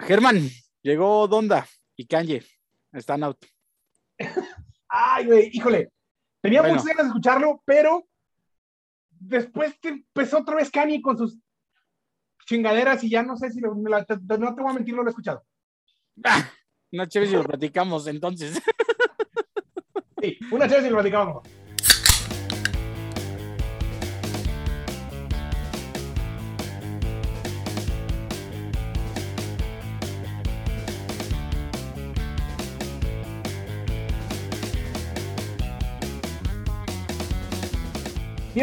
Germán, llegó Donda y Kanye. Están out. Ay, güey, híjole. Tenía Bueno. muchas ganas de escucharlo, pero después que empezó otra vez Kanye con sus chingaderas y ya no sé si lo- me la- te- te- no te voy a mentir, no lo he escuchado. Ah, no chévere si lo platicamos entonces. Sí, una chévere si lo platicamos.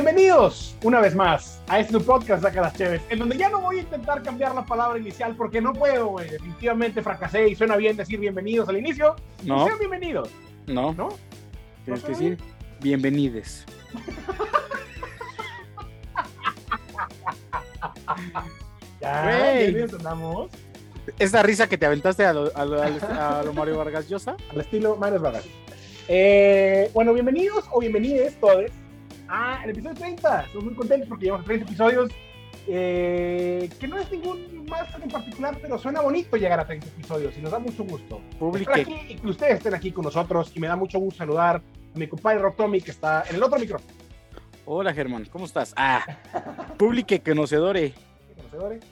Bienvenidos una vez más a este podcast Saca las Cheves, en donde ya no voy a intentar cambiar la palabra inicial porque no puedo, güey. Definitivamente fracasé y suena bien decir bienvenidos al inicio. No, Sean bienvenidos, no, ¿no? tienes que ¿No decir bienvenides. Ya, Güey. ya entendamos. Esta risa que te aventaste a lo, a lo- a lo- a lo Mario Vargas Llosa. Al estilo Mares Vargas. Eh, bueno, bienvenidos o bienvenides todos a el episodio 30. Estamos muy contentos porque llevamos 30 episodios. eh, que no es ningún más en particular, pero suena bonito llegar a 30 episodios y nos da mucho gusto. Publique. aquí y que ustedes estén aquí con nosotros y me da mucho gusto saludar a mi compadre Rob Tommy que está en el otro micrófono. Hola Germán, ¿cómo estás? Ah, publique conocedore. ¿Conocedores?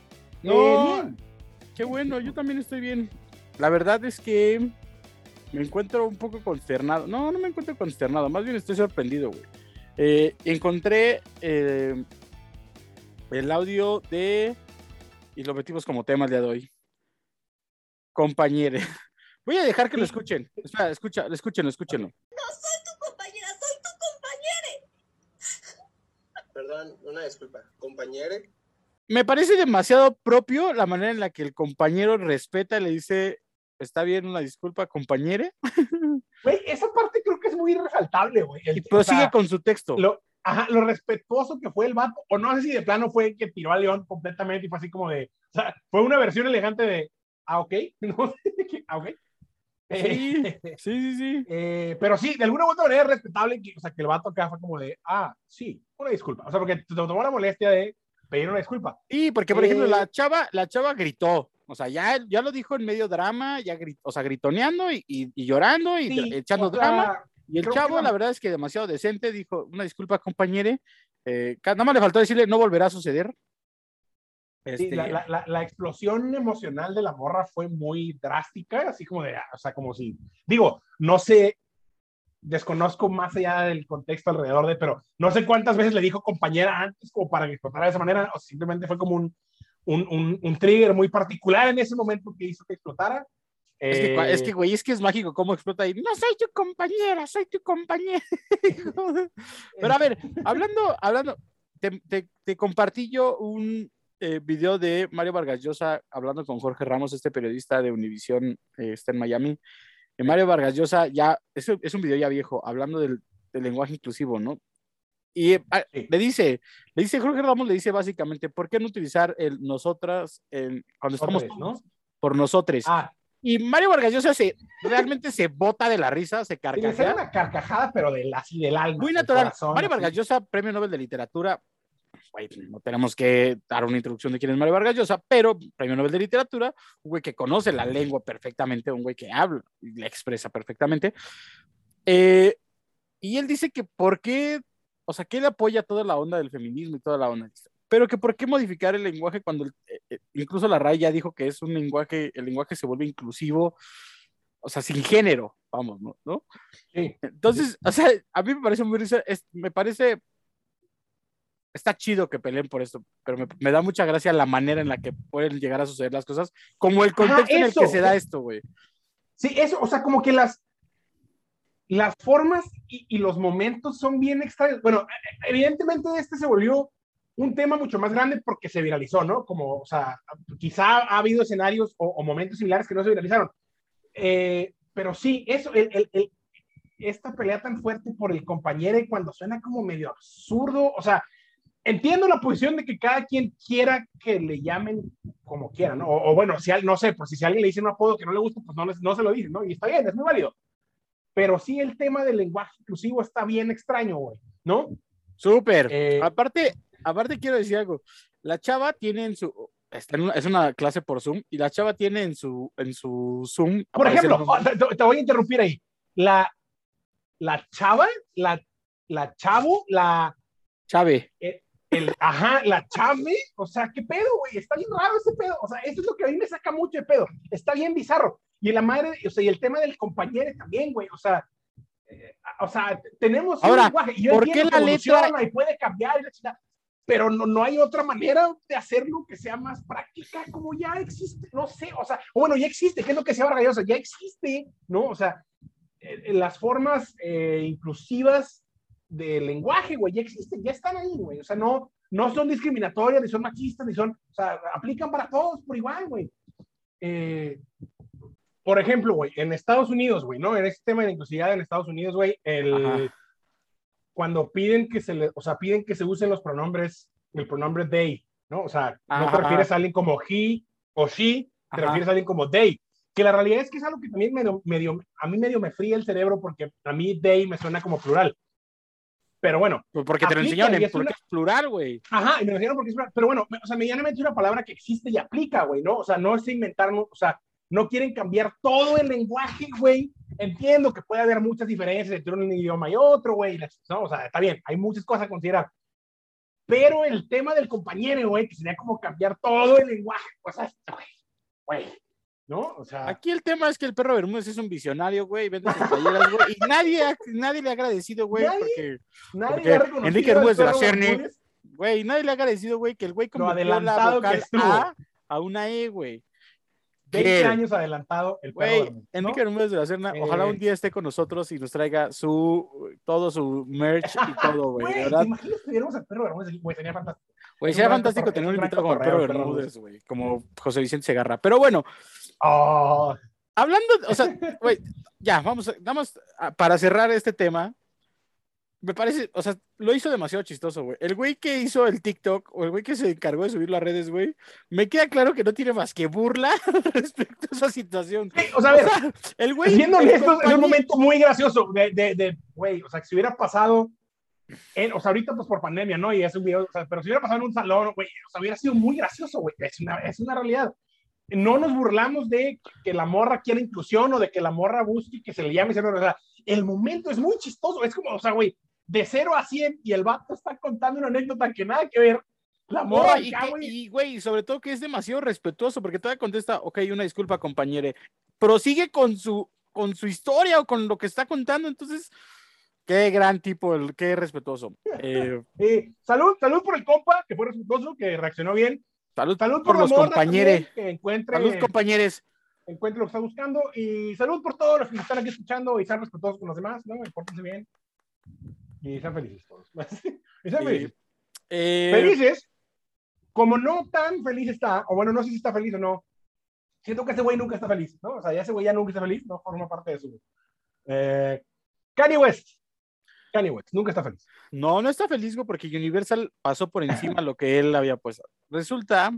No. Eh. Qué bueno, yo también estoy bien. La verdad es que me encuentro un poco consternado. No, no me encuentro consternado, más bien estoy sorprendido, güey. Eh, encontré eh, el audio de. Y lo metimos como tema el día de hoy. Compañere. Voy a dejar que lo escuchen. Espera, escucha, escúchenlo, escúchenlo. compañera, soy tu compañera. Perdón, una disculpa. Compañere, Me parece demasiado propio la manera en la que el compañero respeta y le dice. Está bien, una disculpa, compañere. Güey, esa parte creo que es muy resaltable, güey. Y o prosigue sea, con su texto. lo, ajá, lo respetuoso que fue el vato, o no sé si de plano fue que tiró a León completamente y fue así como de, o sea, fue una versión elegante de, ah, ok, no sé, ah, ok. Sí, Eh, sí, sí, sí. eh, pero sí, de alguna u otra manera es respetable, que, o sea, que el vato acá fue como de, ah, sí, una disculpa. O sea, porque te tomó la molestia de pedir una disculpa. Sí, porque por ejemplo, Eh, la chava, la chava gritó. O sea, ya, ya lo dijo en medio drama, ya o sea, gritoneando y, y- y llorando y Sí, echando o sea, drama. Y el que chavo, la- verdad es que demasiado decente, dijo, una disculpa, compañere. Eh, nada más le faltó decirle, no volverá a suceder. Sí, Este, la, la- la- la explosión emocional de la morra fue muy drástica, así como de, o sea, como si, digo, no sé, desconozco más allá del contexto alrededor de, pero no sé cuántas veces le dijo compañera antes como para que explotara de esa manera, o simplemente fue como un, un, un, un trigger muy particular en ese momento que hizo que explotara. es, que, cua- es Eh, que, güey, es que es mágico cómo explota ahí. No soy tu compañera, soy tu compañera. Pero a ver, hablando, hablando, te, te- te compartí yo un eh, video de Mario Vargas Llosa hablando con Jorge Ramos, este periodista de Univisión, eh, está en Miami. Y Mario Vargas Llosa ya, es, es un video ya viejo, hablando del, del lenguaje inclusivo, ¿no? Y eh, ah, Sí. le dice, le dice, Jorge Ramos le dice básicamente, ¿por qué no utilizar el nosotras en- cuando estamos ¿no? por nosotros? Ah, Y Mario Vargas Llosa se, realmente se bota de la risa, se y le sale carcajea. una carcajada, pero del así del alma. Muy natural. corazón, Mario. Vargas Llosa, premio Nobel de Literatura. Güey, no tenemos que dar una introducción de quién es Mario Vargas Llosa, pero premio Nobel de Literatura, un güey que conoce la lengua perfectamente, un güey que habla y la expresa perfectamente. Eh, y él dice que por qué, o sea, que él apoya toda la onda del feminismo y toda la onda, pero que por qué modificar el lenguaje cuando eh, eh, incluso la RAI ya dijo que es un lenguaje, el lenguaje se vuelve inclusivo, o sea, sin género, vamos, ¿no? ¿No? Sí. Entonces, o sea, a mí me parece muy risa, es- me parece, está chido que peleen por esto, pero me, me da mucha gracia la manera en la que pueden llegar a suceder las cosas, como el contexto en el que se da esto, güey. Sí, eso, o sea, como que las, las formas y, los momentos son bien extraños. Bueno, e- evidentemente este se volvió un tema mucho más grande porque se viralizó, ¿no? Como, o sea, quizá ha habido escenarios o, momentos similares que no se viralizaron. Eh, pero sí, eso, esta pelea tan fuerte por el compañero y cuando suena como medio absurdo, o sea, entiendo la posición de que cada quien quiera que le llamen como quiera, ¿no? O, bueno, si no sé, pues si, si alguien le dice un apodo que no le gusta, pues no, no se lo dice, ¿no? Y está bien, es muy válido. Pero sí el tema del lenguaje inclusivo está bien extraño, güey, ¿no? Súper. Eh, aparte, aparte quiero decir algo. La chava tiene en su, está en una- es una clase por Zoom y la chava tiene en su, en su Zoom. Por ejemplo, te, te voy a interrumpir ahí. La, la chava, la, la chavo, la, Chave. el, ajá, la chave, o sea, ¿qué pedo, güey? Está bien raro ese pedo. O sea, eso es lo que a mí me saca mucho de pedo. Está bien bizarro. Y la madre, o sea, y el tema del compañero también, güey. O sea, eh, o sea, tenemos un Ahora, lenguaje. Y yo ¿por qué la letra- Y puede cambiar, pero no, no hay otra manera de hacerlo que sea más práctica, como ya existe. No sé, o sea, o bueno, ya existe, ¿qué es lo que se llama galloso? Ya existe, ¿no? O sea, eh, eh, las formas eh, inclusivas del lenguaje, güey, ya existen, ya están ahí, güey. O sea, no, no son discriminatorias, ni son machistas, ni son, o sea, aplican para todos por igual, güey. Eh, por ejemplo, güey, en Estados Unidos, güey, ¿no? En este tema de inclusividad en Estados Unidos, güey, el, Ajá. cuando piden que se le, o sea, piden que se usen los pronombres, el pronombre they, ¿no? O sea, no te Ajá. refieres a alguien como he o she, te Ajá. refieres a alguien como they. Que la realidad es que es algo que también medio, medio, a mí medio me fría el cerebro porque a mí they me suena como plural. Pero bueno, Pues porque te lo enseñaron en porque una- es plural, güey. Ajá, y me refiero porque es una, pero bueno, o sea, medianamente es una palabra que existe y aplica, güey, ¿no? O sea, no es inventar, no- o sea, no quieren cambiar todo el lenguaje, güey. Entiendo que puede haber muchas diferencias entre un idioma y otro, güey, ¿no? O sea, está bien, hay muchas cosas a considerar. Pero el tema del compañero, güey, que sería como cambiar todo el lenguaje, pues, ah, güey, güey, ¿no? O sea, Aquí el tema es que el perro Bermúdez es un visionario, güey, vende sus playeras, güey, y nadie, nadie le ha agradecido, güey, Nadie. porque, nadie porque ha reconocido Enrique Bermúdez de la Cerny, güey, nadie le ha agradecido, güey, que el güey convirtió la adelantado que vocal estuvo. A a una E, güey. 20 ¿Quién? años adelantado el perro Bermúdez, ¿no? Enrique Bermúdez de la Serna, ojalá Eh. un día esté con nosotros y nos traiga su, todo su merch y todo, güey, de Güey, verdad. ¿te imaginas que tuviéramos al perro Bermúdez? Güey, sería fantástico. Güey, sería fantástico tener un invitado como el perro Bermúdez, güey, como José Vicente Segarra. Pero bueno, Oh, hablando, o sea, güey, ya, vamos, vamos para cerrar este tema. Me parece, o sea, lo hizo demasiado chistoso, güey. El güey que hizo el TikTok o el güey que se encargó de subirlo a redes, güey, me queda claro que no tiene más que burla respecto a esa situación. sí, o sea, a ver, O sea, el güey. siendo el honestos, es un momento muy gracioso de, de, de, güey, o sea, que si hubiera pasado, en, o sea, ahorita pues por pandemia, ¿no? Y es un video, o sea, pero si hubiera pasado en un salón, güey, o sea, hubiera sido muy gracioso, güey, es una, es una realidad. No nos burlamos de que la morra quiera inclusión o de que la morra busque que se le llame, o sea, el momento es muy chistoso, es como, o sea, güey, de 0 a 100 y el vato está contando una anécdota que nada que ver. La morra y, y, güey, sobre todo que es demasiado respetuoso, porque todavía contesta, ok, una disculpa, compañere. Prosigue con su, con su historia o con lo que está contando, entonces, qué gran tipo, el, qué respetuoso. Eh, Eh, salud, salud por el compa, que fue respetuoso, que reaccionó bien. salud, Salud por, los compañeros. Salud, compañeros. encuentre lo que está buscando. Y salud por todos los que están aquí escuchando y sean respetuosos con los demás, ¿no? Pórtense bien. Y sean felices todos. y sean felices. Eh, Felices, como no tan feliz está, o bueno, no sé si está feliz o no. Siento que ese güey nunca está feliz, ¿no? O sea, ya ese güey ya nunca está feliz, no forma parte de su. Eh, Kanye West. Kanye West, nunca está feliz. No, no está feliz, porque Universal pasó por encima lo que él había puesto. Resulta,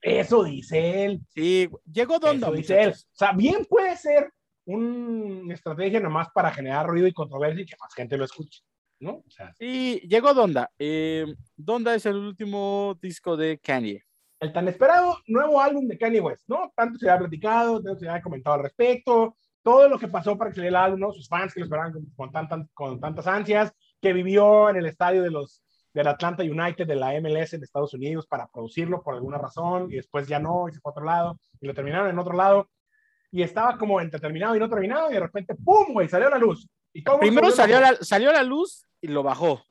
Eso dice él. sí, llegó donde, Eso dice él. O sea, bien puede ser una estrategia nomás para generar ruido y controversia y que más gente lo escuche, ¿no? O sea, Sí, llegó Donda. Eh, Donda es el último disco de Kanye. el tan esperado nuevo álbum de Kanye West, ¿no? Tanto se ha platicado, tanto se ha comentado al respecto, todo lo que pasó para que saliera el álbum, ¿no? Sus fans que lo esperaban con, con, tantas, con tantas ansias, que vivió en el estadio de los del Atlanta United de la MLS en Estados Unidos para producirlo por alguna razón y después ya no, y se fue a otro lado y lo terminaron en otro lado y estaba como entre terminado y no terminado y de repente ¡pum! güey, salió a la luz. Y Primero salió a, la, salió a la luz y lo bajó.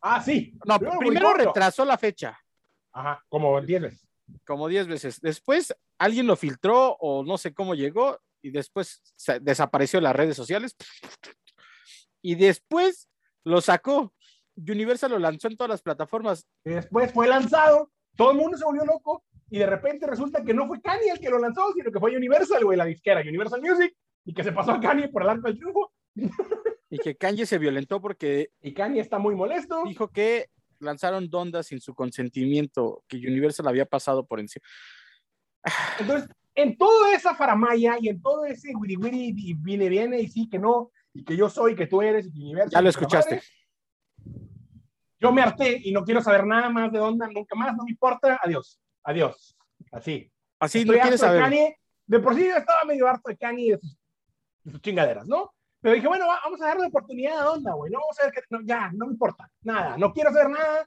Ah, sí. No, Primero primero retrasó la fecha, Ajá, como 10 veces. como 10 veces. Después alguien lo filtró o no sé cómo llegó y después desapareció en las redes sociales. Y después lo sacó. Universal lo lanzó en todas las plataformas. Y después fue lanzado, todo el mundo se volvió loco y de repente resulta que no fue Kanye el que lo lanzó, sino que fue Universal, güey, la disquera, Universal Music, y que se pasó a Kanye por el arco del triunfo. Y que Kanye se violentó porque Y Kanye está muy molesto. dijo que lanzaron Donda sin su consentimiento, que Universal había pasado por encima. Entonces, en toda esa faramaya y en todo ese wiri wiri y viene, viene y sí que no, y que yo soy, que tú eres, y que Universal. Ya lo escuchaste. madre, Yo me harté y no quiero saber nada más de Donda, nunca más, no me importa, adiós. adiós. Así. Así Estoy no quieres de saber. Kanye. De por sí yo estaba medio harto de Kanye y de sus, sus chingaderas, ¿no? Pero dije, bueno, va- vamos a darle oportunidad a onda, güey. No vamos a ver que. no, ya, no me importa. Nada. No quiero hacer nada.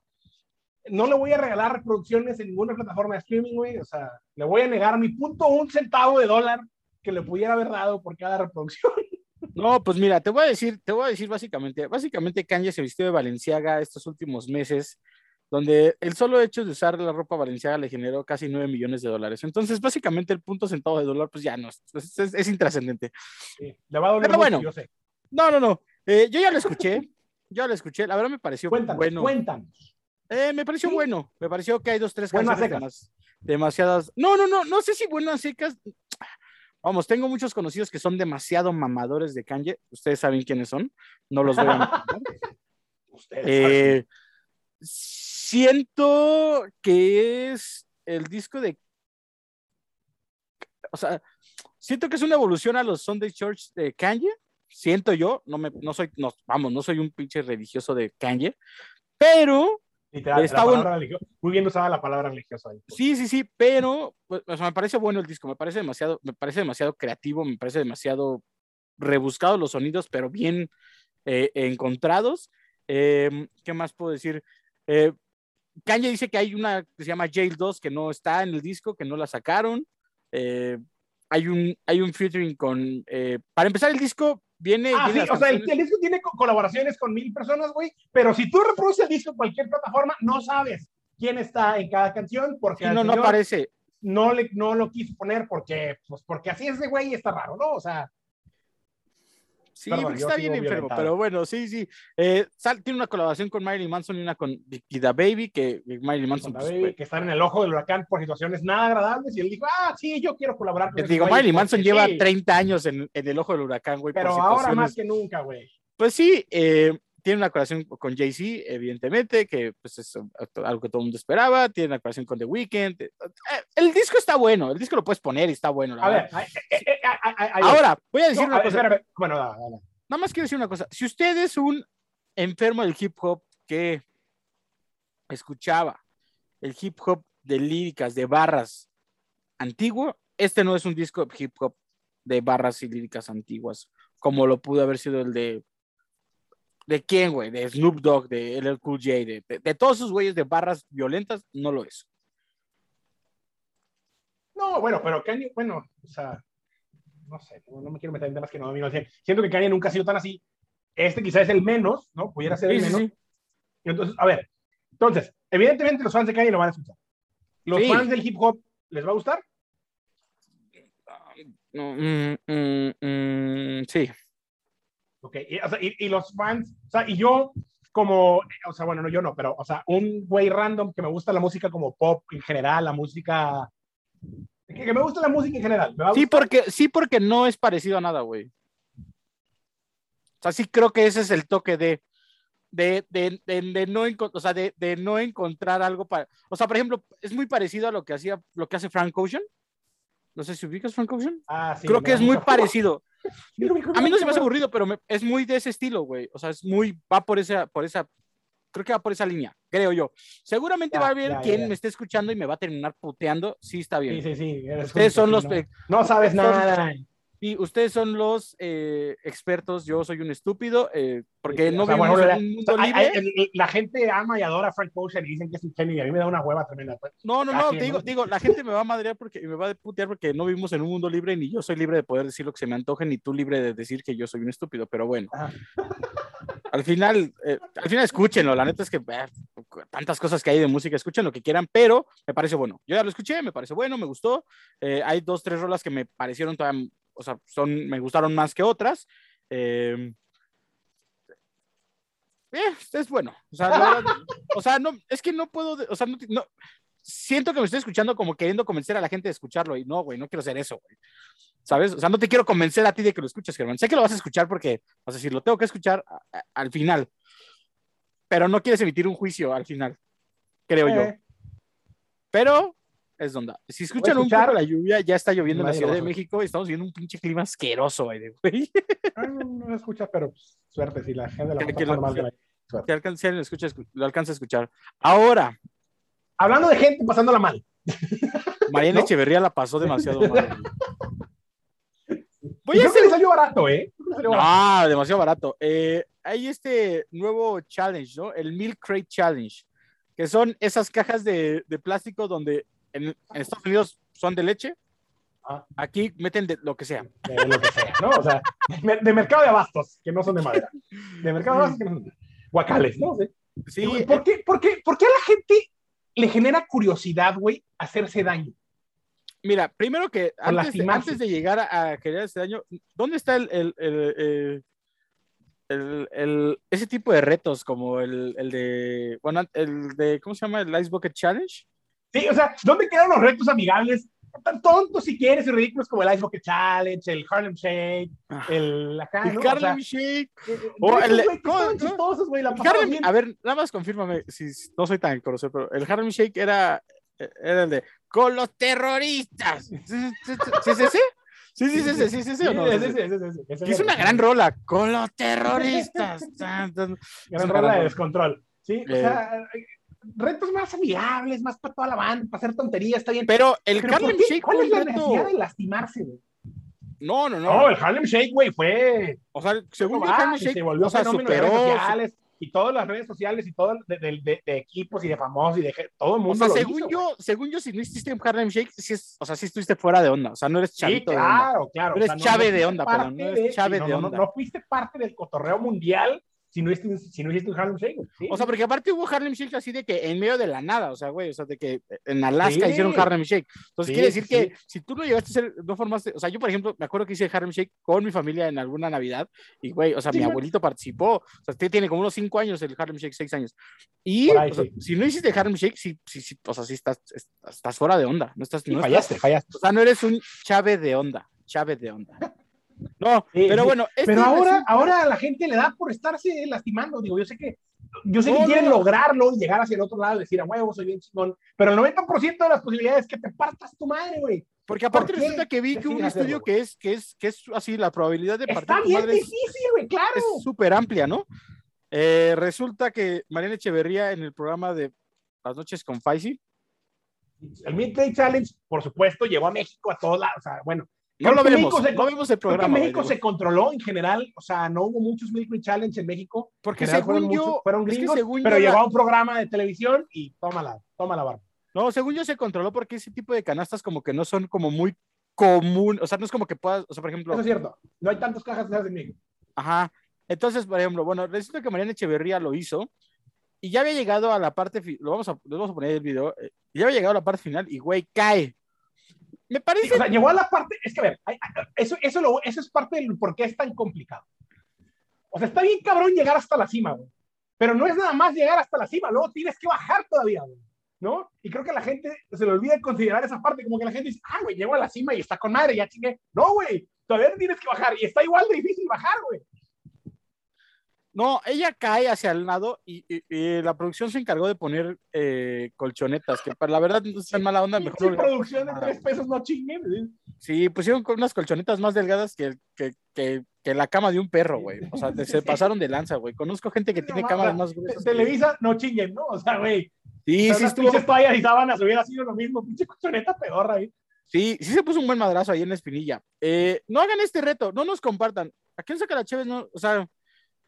No le voy a regalar reproducciones en ninguna plataforma de streaming, güey. O sea, le voy a negar mi punto un centavo de dólar que le pudiera haber dado por cada reproducción. No, pues mira, te voy a decir, te voy a decir básicamente, básicamente Kanye se vistió de Valenciaga estos últimos meses, donde el solo hecho de usar la ropa Valenciaga le generó casi 9 millones de dólares. Entonces, básicamente el punto centavo de dólar, pues ya no, es, es, es- es intrascendente. Sí, le va a doler Pero bueno. yo sé. No, no, no. eh, yo ya lo escuché, yo lo escuché, la verdad me pareció Cuéntanos, bueno. cuéntanos. Eh, me pareció Sí. bueno, me pareció que hay dos, tres Buenas canciones demasiadas. No, no, no, no sé si buenas secas. Vamos, tengo muchos conocidos que son demasiado mamadores de Kanye. Ustedes saben quiénes son. No los voy a. Ustedes Eh, siento que es el disco de. O sea, siento que es una evolución a los Sunday Church de Kanye. Siento yo, no me, no soy, no, vamos, no soy un pinche religioso de Kanye, pero Literal, Está bueno. religio- Muy bien usada la palabra religiosa ahí. Sí, sí, sí, pero pues, o sea, me parece bueno el disco, me parece demasiado, me parece demasiado creativo, me parece demasiado rebuscado los sonidos, pero bien eh, encontrados. Eh, ¿Qué más puedo decir? Eh, Kanye dice que hay una que se llama Jail 2 que no está en el disco, que no la sacaron. Eh, hay un, hay un featuring con, eh, para empezar el disco viene... Ah, viene sí, o sea, el, el disco tiene co- colaboraciones con mil personas, güey, pero si tú reproduces el disco en cualquier plataforma, no sabes quién está en cada canción, porque Sí, no, no aparece. no, le, no lo quiso poner porque, pues, porque así es de güey y está raro, ¿no? O sea, Sí, Perdón, porque está bien enfermo, violentado. pero bueno, sí, sí. Eh, sal- tiene una colaboración con Marilyn Manson y una con y Da Baby, que Marilyn Manson. pues, que están en el ojo del huracán por situaciones nada agradables y él dijo, ah, sí, yo quiero colaborar con ese digo, Marilyn Manson lleva sí, 30 años en, en el ojo del huracán, güey. por Pero ahora más que nunca, güey. Pues sí, eh, tiene una colaboración con Jay-Z, evidentemente, que pues, es algo que todo el mundo esperaba. Tiene una colaboración con The Weeknd. Eh, el disco está bueno, el disco lo puedes poner y está bueno. la A ver. Ahora, voy a decir No, una cosa. espérame. Bueno. Nada más quiero decir una cosa. Si usted es un enfermo del hip hop que escuchaba el hip hop de líricas, de barras antiguo, este no es un disco de hip hop de barras y líricas antiguas, como lo pudo haber sido el de. ¿De quién, güey? De Snoop Dogg, de LL Cool J, de, de, de todos esos güeyes de barras violentas, no lo es. No, bueno, pero Kanye, bueno, o sea, no sé, no, no me quiero meter en temas que no domino al 100. Siento que Kanye nunca ha sido tan así. Este quizás es el menos, ¿no? Pudiera ser el sí, menos. sí. Entonces, a ver, entonces, evidentemente los fans de Kanye lo van a escuchar. Los Sí. fans del hip hop, ¿les va a gustar? No, mm, mm, mm, sí. Ok, y, o sea, y- y los fans, o sea, y yo como, o sea, bueno, no yo no, pero, o sea, un güey random que me gusta la música como pop en general, la música, que, que me gusta la música en general. ¿me va a Sí, porque, sí, porque no es parecido a nada, güey. O sea, sí creo que ese es el toque de, de, de, de, de no, o sea, de, de no encontrar algo para. O sea, por ejemplo, es muy parecido a lo que hacía, lo que hace Frank Ocean. No sé si ubicas Frank Ocean. Ah, sí, creo que es muy parecido. A mí no se me hace aburrido, pero me- es muy de ese estilo, güey. O sea, es muy, va por esa, por esa, creo que va por esa línea, creo yo. Seguramente Ya, va a haber ya, quien ya. me esté escuchando y me va a terminar puteando. Sí, está bien. Sí, sí, sí. Ustedes son los, No sabes son- Sí, ustedes son los eh, expertos, yo soy un estúpido, eh, porque Sí, no o sea, vivimos bueno, en un o mundo sea, libre. hay- la gente ama y adora a Frank Ocean y dicen que es un genio y a mí me da una hueva tremenda. pues. No, no, no, te digo, ¿no? digo, la gente me va a madrear porque y me va a putear porque no vivimos en un mundo libre ni yo soy libre de poder decir lo que se me antoje ni tú libre de decir que yo soy un estúpido, pero bueno. Ajá. Al final, eh, al final escúchenlo, la neta es que eh, tantas cosas que hay de música, escuchen lo que quieran, pero me parece bueno. Yo ya lo escuché, me parece bueno, me gustó. Eh, hay dos, tres rolas que me parecieron todavía, o sea, son, me gustaron más que otras. Eh, eh, es bueno. O sea, la verdad, o sea, no, es que no puedo, o sea, no, no- siento que me estoy escuchando como queriendo convencer a la gente de escucharlo y no, güey, no quiero hacer eso, güey. ¿Sabes? O sea, no te quiero convencer a ti de que lo escuches, Germán. Sé que lo vas a escuchar porque vas a decir, lo tengo que escuchar a- a- al final, pero no quieres emitir un juicio al final, creo yo. Eh, Pero es donde. Si escuchan un poco la lluvia, ya está lloviendo en la Ciudad de. México y estamos viendo un pinche clima asqueroso, güey. ah, no, no lo escucha, pero pues, suerte si la gente la Que- que lo- grande. Si alcanza- si lo, escucha, escu- lo alcanza a escuchar. Ahora, Hablando de gente pasándola mal, Mariana ¿No? Echeverría la pasó demasiado mal. Voy a que hacer le salió barato, ¿eh? Que salió barato. No, demasiado barato. Eh, hay este nuevo challenge, ¿no? El Milk Crate Challenge, que son esas cajas de, de plástico donde en, en Estados Unidos son de leche. Ah. Aquí meten de lo que sea. de lo que sea, ¿no? O sea, de, de mercado de abastos, que no son de madera. De mercado de abastos que no son de Guacales, ¿no? Sí. Sí, ¿Por, qué, por, qué, ¿Por qué a la gente le genera curiosidad, güey, hacerse daño? mira, primero que antes de, lastimarse. antes de llegar a, a querer ese daño, ¿dónde está el, el- el, eh, el- el- ese tipo de retos como el, el de, bueno, el de, ¿cómo se llama? El Ice Bucket Challenge. Sí, o sea, ¿dónde quedan los retos amigables? Tan tontos si quieres y ridículos como el Ice Bucket Challenge, el Harlem Shake, el acá, El ¿no? O sea, Harlem Shake. eh, eh, o retos, el- güey, que ¿cómo- estaban cómo? chistosos, güey, la El Harlem- bien. a ver, nada más confírmame si no soy tan conocido, pero el Harlem Shake era, era el de con los terroristas. ¿Sí, sí, sí, sí, sí, sí? Sí, sí, sí, sí, sí, sí, sí, o no? Sí, sí. Que es una gran rola, con los terroristas. Gran rola de descontrol. Sí, o Eh. sea, eh, retos más amigables, más para toda la banda, para hacer tonterías, está bien. Pero el Pero ¿por Harlem? Shake ¿Cuál es la reto. necesidad de lastimarse, güey? No, no, No, no. el Harlem Shake, güey, fue. O sea, según el Harlem Shake se volvió o sea, fenómeno en redes superó. sociales y todas las redes sociales y todo de, de- de- de equipos y de famosos y de todo el O mundo. sea, lo según hizo, yo, según yo, si no hiciste un Harlem Shake, sí es, o sea, sí estuviste fuera de onda. O sea, no eres Sí, chavito de onda. claro, claro. Eres o sea, no- chave no de onda, perdón, no eres chave de no, no, onda. No, fuiste parte del cotorreo mundial si no hiciste, si no hiciste un Harlem Shake. Sí, O sea, porque aparte hubo Harlem Shake así de que en medio de la nada, o sea, güey, o sea, de que en Alaska Sí. hicieron Harlem Shake. Entonces Sí, quiere decir sí, que si tú lo llegaste a hacer, no formaste, o sea, yo por ejemplo, me acuerdo que hice Harlem Shake con mi familia en alguna Navidad y, güey, o sea, Sí, mi abuelito participó, o sea, usted tiene como unos cinco años el Harlem Shake, seis años. Y, ahí, o sea, sí. si no hiciste Harlem Shake, sí, sí, sí, o sea, sí estás, estás, fuera de onda, no estás, sí, no estás- fallaste, fallaste. o sea, no eres un chave de onda, chave de onda. No, Sí, pero sí. bueno, este Pero ahora, ahora a la gente le da por estarse lastimando. Digo, yo sé que, yo sé No, que quieren no. lograrlo y llegar hacia el otro lado y decir, a huevo, soy bien chingón. Pero el 90% de las posibilidades es que te partas tu madre, güey. Porque aparte ¿Por qué resulta que vi que un hacerlo, estudio que es, que es, que es así, la probabilidad de Está partir tu bien madre difícil, güey, claro. es súper amplia, ¿no? Eh, resulta que Mariana Echeverría en el programa de Las noches con Faisy, El Midday Challenge, por supuesto, llegó a México a todos lados. O sea, bueno, no lo vemos, México se- no vemos el creo que programa. México se controló en general. O sea, no hubo muchos Midday Challenge en México. porque En según fueron yo, muchos- fueron es que gringos, pero llegó la- a un programa de televisión y tómala, tómala, barba. no, según yo se controló porque ese tipo de canastas como que no son como muy común, o sea, no es como que puedas, o sea, por ejemplo, Eso es cierto. No hay tantas cajas de México. Ajá. Entonces, por ejemplo, bueno, resulta que Mariana Echeverría lo hizo y ya había llegado a la parte, lo vamos a, lo vamos a poner el video, eh, ya había llegado a la parte final y, güey, cae. Me Sí, parece, o sea, llegó a la parte, es que a ver, eso, eso, lo- eso es parte del por qué es tan complicado. O sea, está bien cabrón llegar hasta la cima, güey. Pero no es nada más llegar hasta la cima, luego tienes que bajar todavía, güey. ¿No? Y creo que la gente se le olvida considerar esa parte, como que la gente dice, ah, güey, llego a la cima y está con madre, ya chingué. No, güey, todavía tienes que bajar y está igual de difícil bajar, güey. No, ella cae hacia el lado y, y- y la producción se encargó de poner eh, colchonetas, que para la verdad no es tan mala onda, mejor lo- producción de tres pesos, no chinguen. Sí, pusieron unas colchonetas más delgadas que, que, que, que la cama de un perro, güey. O sea, se pasaron de lanza, güey. Conozco gente que tiene cámaras más gruesas. Que- Televisa, no chinguen, ¿no? O sea, güey. Sí, sí, estuvo, pinches toallas y sábanas hubiera sido lo mismo, pinche colchoneta pedorra ahí. Sí, sí se puso un buen madrazo ahí en la espinilla. Eh, no hagan este reto, no nos compartan. ¿A quién saca la cheve? No, o sea,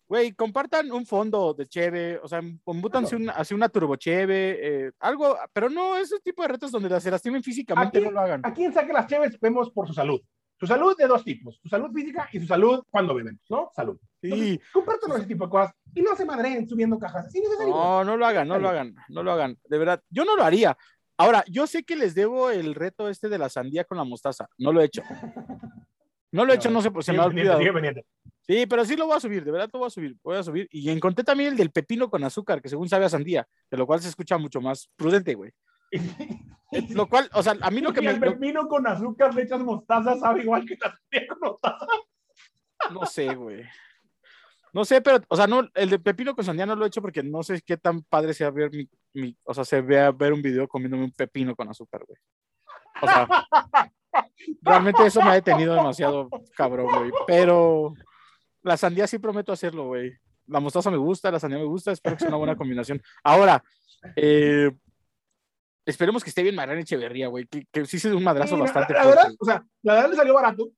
güey, compartan un fondo de cheve, o sea, embútanse una, así una turbo cheve, eh, algo, pero no ese tipo de retos donde la- se lastimen físicamente, Aquí- no lo hagan. A quien saque las cheves vemos por su salud. Su salud de dos tipos, su salud física y su salud cuando beben, ¿no? Salud. Sí, compártanlo ese tipo de cosas y no se madreen subiendo cajas. No, no lo hagan, no lo hagan, no lo hagan, de verdad. Yo no lo haría. Ahora, yo sé que les debo el reto este de la sandía con la mostaza, no lo he hecho. No lo he hecho, no sé, por se me Sigue ha olvidado. Sí, pero sí lo voy a subir, de verdad lo voy a subir, voy a subir. Y encontré también el del pepino con azúcar, que según sabe a sandía, de lo cual se escucha mucho más prudente, güey. Eh, Lo cual, o sea, a mí lo que me... el pepino con azúcar le echas mostaza, sabe igual que la sandía con mostaza. no sé, güey. No sé, pero, o sea, no, el de pepino con sandía no lo he hecho porque no sé qué tan padre sea ver mi, mi- o sea, se vea ver un video comiéndome un pepino con azúcar, güey. O sea, realmente eso me ha detenido demasiado, cabrón, güey. Pero la sandía sí prometo hacerlo, güey. La mostaza me gusta, la sandía me gusta, espero que sea una buena combinación. Ahora, eh, esperemos que esté bien Mariana Echeverría, güey, que, que sí se dio un madrazo Sí, bastante la, verdad, o sea, la verdad le salió barato.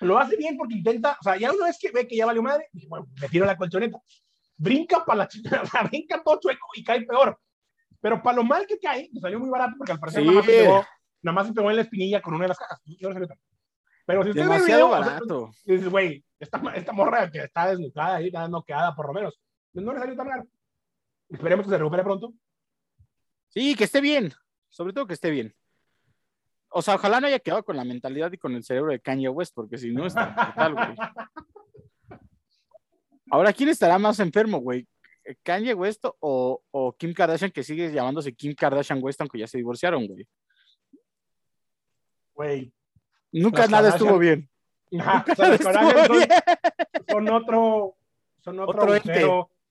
Lo hace bien porque intenta, o sea, ya una vez que ve que ya valió madre, dice, bueno, me tiro la colchoneta. Brinca para la chica, o sea, brinca todo chueco y cae peor. Pero para lo mal que cae, le salió muy barato porque al parecer Sí. nada, más se pegó, nada más se pegó en la espinilla con una de las cajas. Pero si usted ve el Demasiado video, o sea, barato. dices, güey, esta, esta morra que está desnucada ahí, está noqueada por lo menos, no le salió tan raro. Esperemos que se recupere pronto. Sí, que esté bien. Sobre todo que esté bien. O sea, ojalá no haya quedado con la mentalidad y con el cerebro de Kanye West, porque si no está brutal, güey. Ahora, ¿quién estará más enfermo, güey? ¿Kanye West o, o Kim Kardashian, que sigue llamándose Kim Kardashian West, aunque ya se divorciaron, güey? Güey. Nunca nada Kardashian- estuvo bien. O sea, los Kardashian son- son otro, son otro, Otro ente.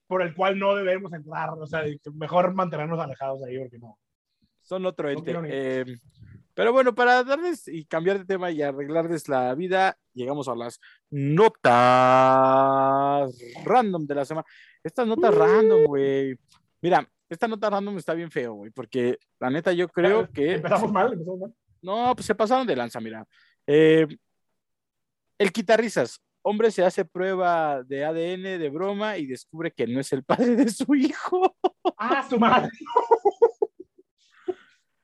por el cual no debemos entrar. O sea, mejor mantenernos alejados ahí porque no. Son otro No ente. Eh, pero bueno, para darles y cambiar de tema y arreglarles la vida, llegamos a las notas random de la semana. Estas notas random, güey. Mira, esta nota random está bien feo, güey, porque la neta yo creo que... Empezamos mal, empezamos mal. No, pues se pasaron de lanza, mira. Eh, el quitarrisas. Hombre se hace prueba de ADN de broma y descubre que no es el padre de su hijo. ¡Ah, su madre!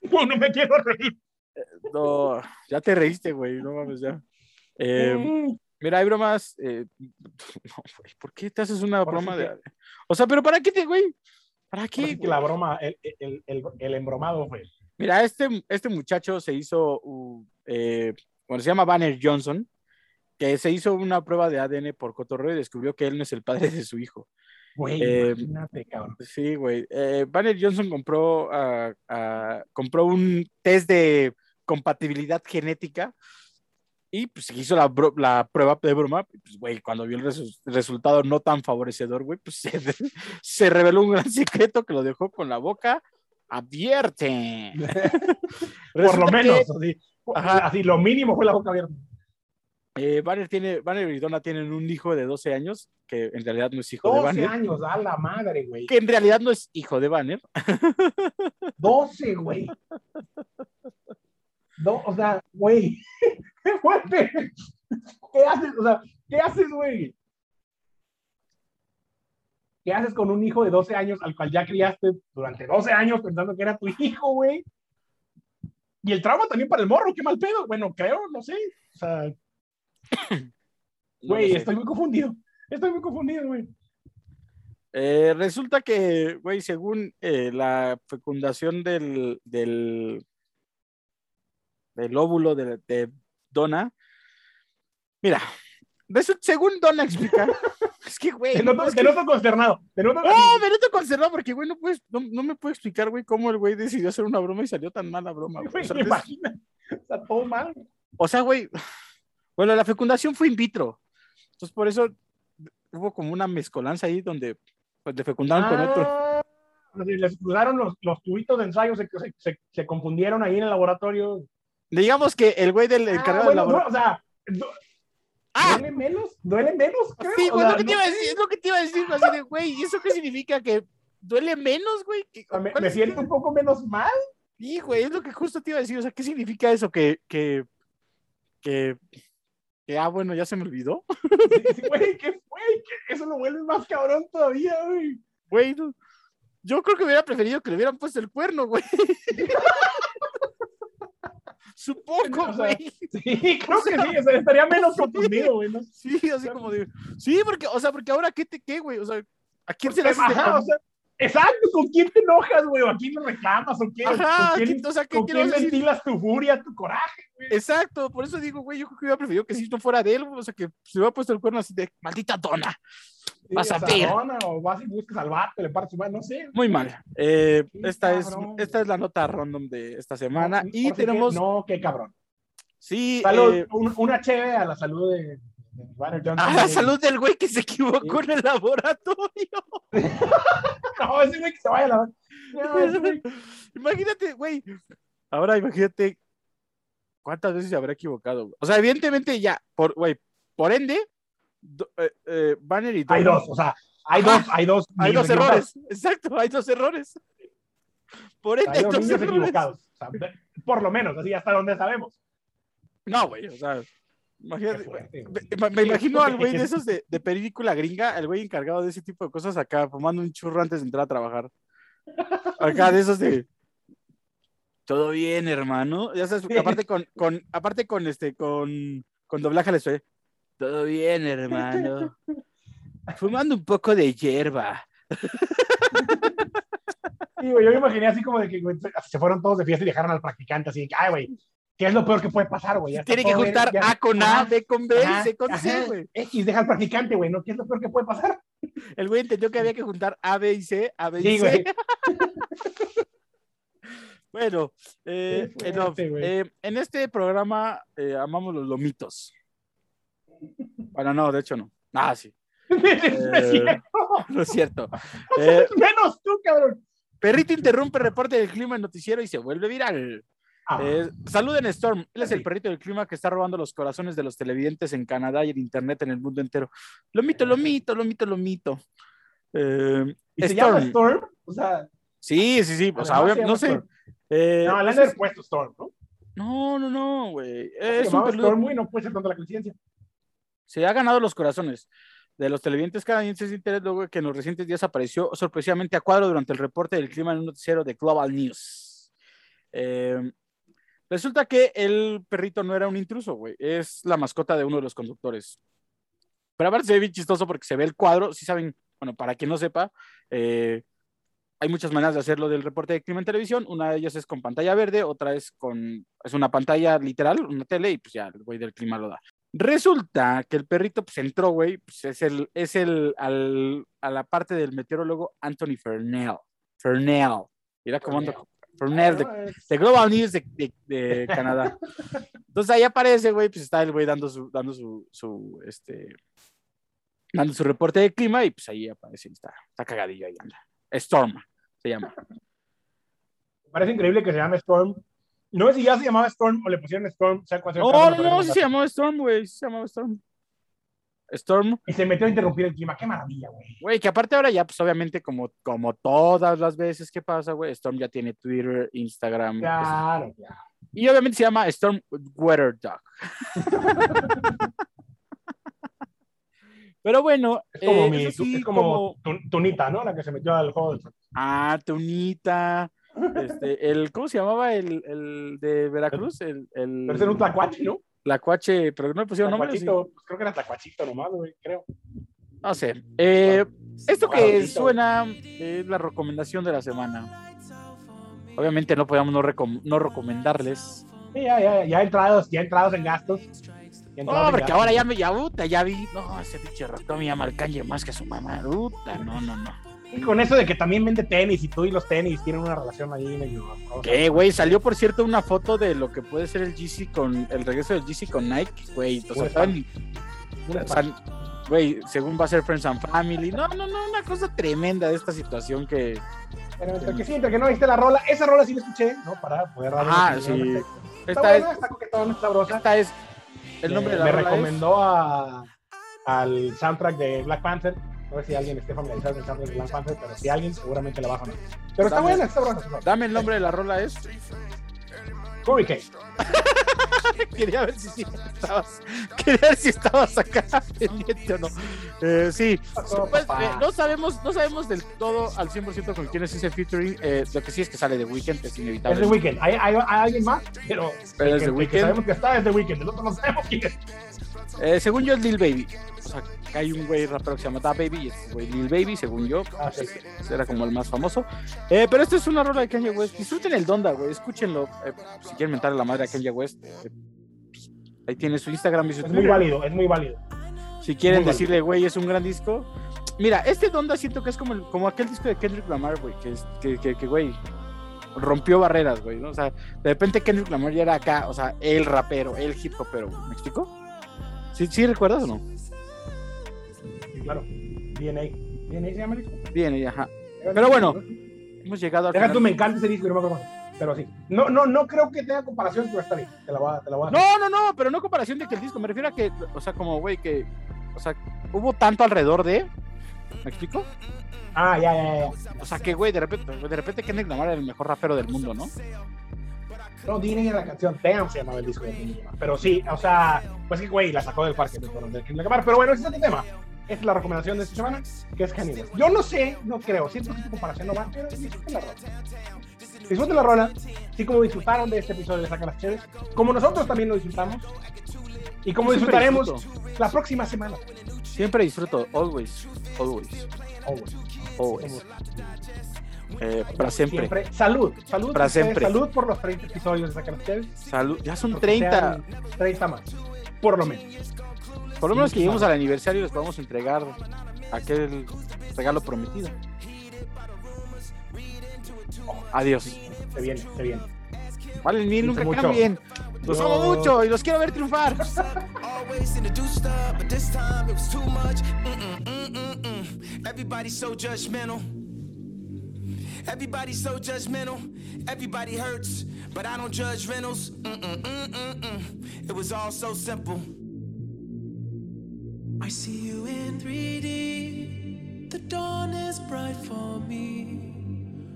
No, no me quiero reír. No, ya te reíste, güey, no mames, ya. Eh, Mm, mira, hay bromas. eh, no, güey, ¿por qué te haces una broma que- de.? O sea, pero ¿para qué te, güey? ¿Para qué? que güey? la broma, el, el, el, el embromado fue. Mira, este, este muchacho se hizo, uh, eh, bueno, se llama Banner Johnson, que se hizo una prueba de ADN por cotorreo y descubrió que él no es el padre de su hijo. Güey, Eh, imagínate, cabrón. Sí, güey. Eh, Banner Johnson compró, ah, ah, compró un test de compatibilidad genética y pues hizo la, la prueba de broma. Pues, güey, cuando vio el resu- resultado no tan favorecedor, güey, pues se, se reveló un gran secreto que lo dejó con la boca abierta. Por lo Resulta que, menos, así, así, lo mínimo fue la boca abierta. Eh, Banner, tiene, Banner y Donna tienen un hijo de 12 años, que en realidad no es hijo de 12 Banner. años, a la madre, güey. Que en realidad no es hijo de Banner. 12, güey. No, o sea, güey, qué fuerte. ¿Qué haces? O sea, ¿qué haces, güey? ¿Qué haces con un hijo de 12 años al cual ya criaste durante 12 años pensando que era tu hijo, güey? Y el trauma también para el morro, qué mal pedo. Bueno, creo, no sé. O sea, güey, estoy muy confundido. Estoy muy confundido, güey. Eh, resulta que, güey, según eh, la fecundación del, del, del óvulo de, de Donna, mira, según Donna explica, es que, güey, Te no, noto, es te que- noto consternado. Te noto ¡Oh, me noto consternado porque, güey, no, puedes, no, no me puedo explicar, güey, cómo el güey decidió hacer una broma y salió tan mala broma. güey. O sea, todo mal. o sea, güey, bueno, la fecundación fue in vitro, entonces por eso hubo como una mezcolanza ahí donde pues, le fecundaron con otro. Ah, Les cruzaron los, los tubitos de ensayo, se, se, se, se confundieron ahí en el laboratorio. Digamos que el güey del Ah, encargado del bueno, laboratorio. no, o sea, ¡Ah! ¿duele menos? ¿Duele menos? creo? Sí, O güey, sea, lo que te iba a decir, es lo que te iba a decir, así de, güey, ¿y eso qué significa? ¿Que duele menos, güey? ¿Que- O me, me siento un poco menos mal. Sí, güey, es lo que justo te iba a decir, o sea, ¿qué significa eso? Que, que, que, que, ah, bueno, ya se me olvidó. Sí, sí, Güey, ¿qué fue? Eso lo vuelve más cabrón todavía, güey. Güey, no. yo creo que hubiera preferido que le hubieran puesto el cuerno, güey. Supongo, O sea, güey. Sí, creo que sí, o sea, estaría menos confundido, güey. ¿no? Sí, así como de, sí, porque, o sea, porque ahora, ¿qué te, qué, güey? O sea, ¿a quién se le hace? Ajá, o sea, exacto, ¿con quién te enojas, güey? ¿O a quién le reclamas? ¿O quién, Ajá, ¿con quién, ¿qué- o sea, ¿qué, con qué quién ventilas tu furia, tu coraje? Exacto, por eso digo, güey, yo creo que hubiera preferido que si no fuera de él, o sea, que se hubiera puesto el cuerno así de maldita dona. Sí, Vas a ver. dona, O vas y buscas al vato, le partes su mano, no sé. Muy mal. Eh, esta, es, esta es la nota random de esta semana. No, y que tenemos, no, qué cabrón. sí, Salud, eh, un- una chévere a la salud de. A la güey. salud del güey que se equivocó en el laboratorio. No, ese güey que se vaya a la. Imagínate, güey. Ahora imagínate cuántas veces se habrá equivocado. güey? O sea, evidentemente ya, por, güey, por ende, do- eh, eh, Banner y Hay dos, o sea, hay Ajá. dos, hay dos. Hay dos errores. Exacto, hay dos errores. Por ende, niños equivocados. O sea, ve- por lo menos, así hasta donde sabemos. No, güey, o sea, imagínate. Me, imagino al güey de esos de, de película gringa, el güey encargado de ese tipo de cosas acá, fumando un churro antes de entrar a trabajar. Acá de esos de. Todo bien, hermano. Ya sabes, aparte con, con, aparte con este, con, con doblaje le estoy. Todo bien, hermano. Fumando un poco de hierba. Sí, güey, yo me imaginé así como de que güey, se- se fueron todos de fiesta y dejaron al practicante así de que, ay, güey, ¿qué es lo peor que puede pasar, güey? Tiene que juntar ya- A con A, B con B, ajá, C con C, güey. X, deja al practicante, güey, ¿no? ¿Qué es lo peor que puede pasar? El güey entendió que había que juntar A, B y C, A, B y Sí, C. güey. Bueno, eh, eh, no, eh, en este programa eh, amamos los lomitos. Bueno, no, de hecho no. Ah, sí, No es cierto. no es cierto. Eh, Menos tú, cabrón. perrito interrumpe reporte del clima en noticiero y se vuelve viral. Ah, Eh, saluden Storm. Él es el perrito del clima que está robando los corazones de los televidentes en Canadá y en internet en el mundo entero. Lomito, lomito, lomito, lomito. Eh, ¿Y se llama Storm. Storm? O sea, Sí, sí, sí. O sea, obvia- se no sé. Storm. Eh, No, le pues han de haber es- puesto Storm, ¿no? no, no, no, güey. Es un peludo Storm, güey, no puede ser tanta la coincidencia. se ha ganado los corazones de los televidentes canadienses de interés luego que en los recientes días apareció sorpresivamente a cuadro durante el reporte del clima en un noticiero de Global News. Eh, resulta que el perrito no era un intruso, güey, es la mascota de uno de los conductores. Pero aparte se ve bien chistoso porque se ve el cuadro, si saben, bueno, para quien no sepa, eh, hay muchas maneras de hacerlo del reporte de clima en televisión. Una de ellas es con pantalla verde, otra es con, es una pantalla literal, una tele, y pues ya el güey del clima lo da. Resulta que el perrito pues entró, güey, pues es el, es el, al, a la parte del meteorólogo Anthony Fernell. Fernell. Mira cómo ando. Fernell de, Global News de, de- de Canadá. Entonces ahí aparece, güey, pues está el güey dando su, dando su, su, este, dando su reporte de clima y pues ahí aparece, está, está cagadillo ahí anda. Storm se llama. Me parece increíble que se llame Storm. No sé si ya se llamaba Storm o le pusieron Storm. cuál sea el No, no, no, sí se llamaba Storm, güey, sí se llamaba Storm. Storm, Y se metió a interrumpir el clima. Qué maravilla, güey. güey, que aparte ahora ya, pues obviamente como, como todas las veces que pasa, güey, Storm ya tiene Twitter, Instagram. Claro, claro. Y obviamente se llama Storm Weather Dog. Pero bueno, Es como, eh, mi, sí, es como, tu- Tunita, ¿no? La que se metió al juego del Ah, Tunita. Este, el, ¿cómo se llamaba el, el de Veracruz? El, el Pero ese era un tlacuache, ¿no? Tlacuache, pero no le pusieron nombre. ¿sí? Pues creo que era tlacuachito nomás, güey, creo. No sé. Eh, esto que suena es la recomendación de la semana. Obviamente no podíamos no, recom- no recomendarles. Sí, ya, ya, ya entrados, ya entrados en gastos. Ya entrados No, en porque gastos. ahora ya me ya, puta, ya vi. No, ese pinche ratón me llama al Kanye más que a su mamá. Puta, no, no, no. Y con eso de que también vende tenis y tú y los tenis tienen una relación ahí medio. ¿Qué, güey? Salió, por cierto, una foto de lo que puede ser el GC con el regreso del GC con Nike, güey. O sea, güey, según va a ser Friends and Family. No, no, no, una cosa tremenda de esta situación que. Pero entre que sí, entre que no viste la rola, esa rola sí la escuché, ¿no? Para poder dar opinión sí. Esta es, sabrosa. esta es. El nombre de la me rola es- recomendó a, al soundtrack de Black Panther. No sé si alguien esté familiarizado con de Black Panther, pero si alguien, seguramente le va a. Pero está Dame- buena, está buena. Está Dame el nombre de la rola es. Hurricane. Quería ver si, sí estabas. Quería ver si estabas acá pendiente o no. Eh, sí. Pues, eh, no sabemos, no sabemos del todo al 100% con quién es ese featuring. eh, lo que sí es que sale de Weekend, es Es inevitable. The Weeknd. Hay, hay, hay alguien más, pero, Pero el es que, el que sabemos que está es The Weeknd. El otro no sabemos quién es. Eh, según yo es Lil Baby. O sea, que hay un güey rapero que se llama Da Baby y este güey Lil Baby, según yo. Ah, sí. Era como el más famoso. Eh, pero esta es una rola de Kanye West. Disfruten el Donda, güey. Escúchenlo. eh, si quieren mentarle la madre a Kanye West. pues, ahí tiene su Instagram y su Es muy Twitter. válido, es muy válido. Si quieren Muy decirle, güey, es un gran disco. Mira, este Donda siento que es como, el- como aquel disco de Kendrick Lamar, güey, que, es- que, que, que, güey, rompió barreras, güey, ¿no? O sea, de repente Kendrick Lamar ya era acá, o sea, el rapero, el hip hopero, güey, ¿me explico? ¿Sí, ¿Sí recuerdas o no? Sí, claro. DNA. DNA se llama el disco. Ajá. Pero bueno, Hemos llegado al Deja final. tú, me encanta ese disco, no me acuerdo Pero sí. No, no, no creo que tenga comparación, pero está bien. Te la voy a, te la voy a. No, no, no, pero no comparación de que el disco, me refiero a que, o sea, como, güey, que, o sea, hubo tanto alrededor de ¿Me explico? Ah, ya, ya, ya. O sea que, güey, de repente, de repente Kendrick Lamar era el mejor rapero del mundo, ¿no? No, Dini en la canción Damn se llamaba el disco de Kendrick Lamar. Pero sí, o sea, pues que, güey, la sacó del parque de Kendrick Lamar. Pero bueno, ese es otro tema. Es la recomendación de esta semana, que es Kanye. Yo no sé, no creo, siento que esta comparación no va, pero disfruten la rola. Disfruten la rola, así como disfrutaron de este episodio de Saca las Chéves, como nosotros también lo disfrutamos, y como Siempre disfrutaremos disfruto. la próxima semana. Siempre disfruto, always, always, Always. always. Eh, para siempre. Siempre. Salud, salud. Para siempre. Salud por los 30 episodios de Saca las Chéves. Salud. Ya son porque 30. sean 30 más, por lo menos. Por lo menos que lleguemos al aniversario y les podamos entregar aquel regalo prometido. Adiós. Se viene, se viene. Valen mil, Cuídense nunca mucho. cambien. Los amo mucho y los quiero ver triunfar. mm. Everybody's so judgmental. Everybody's so judgmental, everybody hurts, but I don't judge rentals. Mm-mm, mm-mm, mm It was all so simple. I see you in 3D. The dawn is bright for me.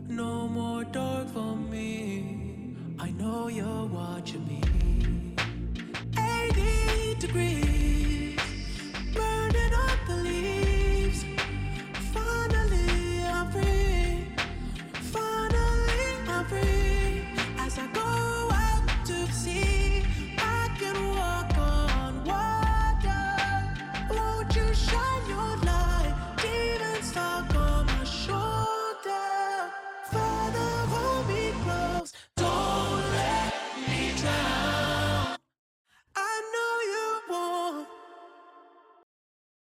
No more dark for me. I know you're watching me. 80 degrees.